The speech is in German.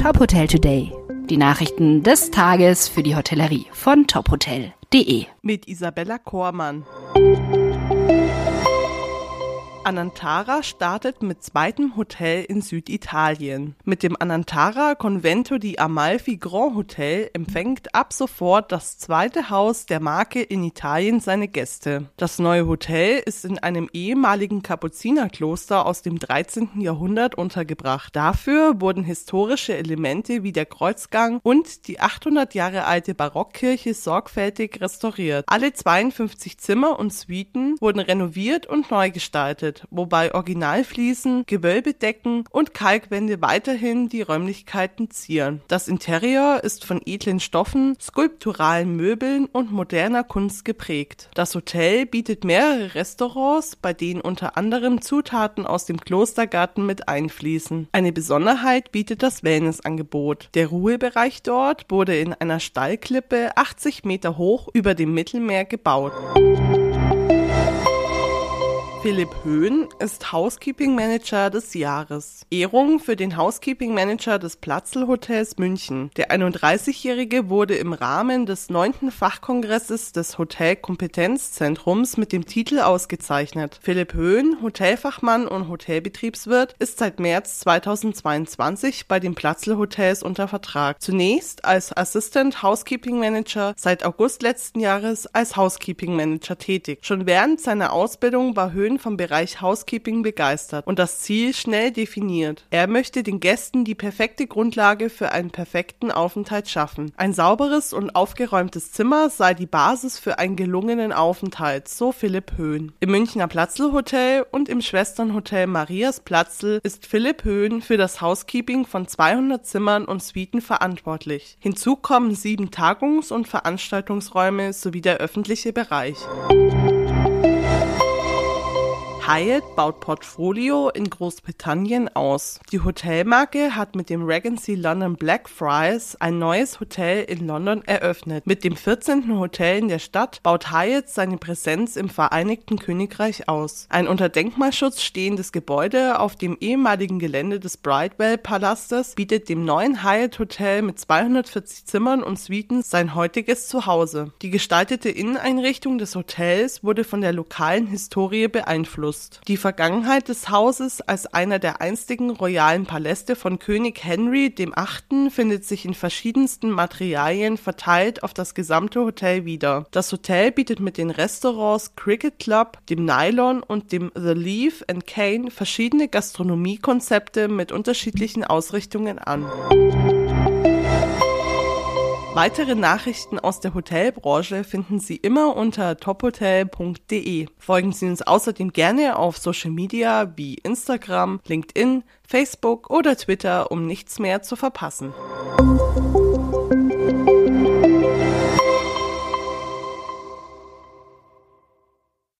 Top Hotel Today. Die Nachrichten des Tages für die Hotellerie von tophotel.de. Mit Isabella Kormann. Anantara startet mit zweitem Hotel in Süditalien. Mit dem Anantara Convento di Amalfi Grand Hotel empfängt ab sofort das zweite Haus der Marke in Italien seine Gäste. Das neue Hotel ist in einem ehemaligen Kapuzinerkloster aus dem 13. Jahrhundert untergebracht. Dafür wurden historische Elemente wie der Kreuzgang und die 800 Jahre alte Barockkirche sorgfältig restauriert. Alle 52 Zimmer und Suiten wurden renoviert und neu gestaltet wobei Originalfliesen, Gewölbedecken und Kalkwände weiterhin die Räumlichkeiten zieren. Das Interieur ist von edlen Stoffen, skulpturalen Möbeln und moderner Kunst geprägt. Das Hotel bietet mehrere Restaurants, bei denen unter anderem Zutaten aus dem Klostergarten mit einfließen. Eine Besonderheit bietet das Wellnessangebot. Der Ruhebereich dort wurde in einer Stallklippe 80 Meter hoch über dem Mittelmeer gebaut. Philipp Höhn ist Housekeeping Manager des Jahres. Ehrung für den Housekeeping Manager des Platzl Hotels München. Der 31-Jährige wurde im Rahmen des 9. Fachkongresses des Hotelkompetenzzentrums mit dem Titel ausgezeichnet. Philipp Höhn, Hotelfachmann und Hotelbetriebswirt, ist seit März 2022 bei den Platzl Hotels unter Vertrag. Zunächst als Assistant Housekeeping Manager, seit August letzten Jahres als Housekeeping Manager tätig. Schon während seiner Ausbildung war Höhn Höhen vom Bereich Housekeeping begeistert und das Ziel schnell definiert. Er möchte den Gästen die perfekte Grundlage für einen perfekten Aufenthalt schaffen. Ein sauberes und aufgeräumtes Zimmer sei die Basis für einen gelungenen Aufenthalt, so Philipp Höhn. Im Münchner Platzl Hotel und im Schwesternhotel Marias Platzl ist Philipp Höhn für das Housekeeping von 200 Zimmern und Suiten verantwortlich. Hinzu kommen sieben Tagungs- und Veranstaltungsräume sowie der öffentliche Bereich. Hyatt baut Portfolio in Großbritannien aus. Die Hotelmarke hat mit dem Regency London Blackfriars ein neues Hotel in London eröffnet. Mit dem 14. Hotel in der Stadt baut Hyatt seine Präsenz im Vereinigten Königreich aus. Ein unter Denkmalschutz stehendes Gebäude auf dem ehemaligen Gelände des Bridewell-Palastes bietet dem neuen Hyatt Hotel mit 240 Zimmern und Suiten sein heutiges Zuhause. Die gestaltete Inneneinrichtung des Hotels wurde von der lokalen Historie beeinflusst. August. Die Vergangenheit des Hauses als einer der einstigen royalen Paläste von König Henry VIII. findet sich in verschiedensten Materialien verteilt auf das gesamte Hotel wieder. Das Hotel bietet mit den Restaurants Cricket Club, dem Nylon und dem The Leaf and Cane verschiedene Gastronomiekonzepte mit unterschiedlichen Ausrichtungen an. Weitere Nachrichten aus der Hotelbranche finden Sie immer unter tophotel.de. Folgen Sie uns außerdem gerne auf Social Media wie Instagram, LinkedIn, Facebook oder Twitter, um nichts mehr zu verpassen.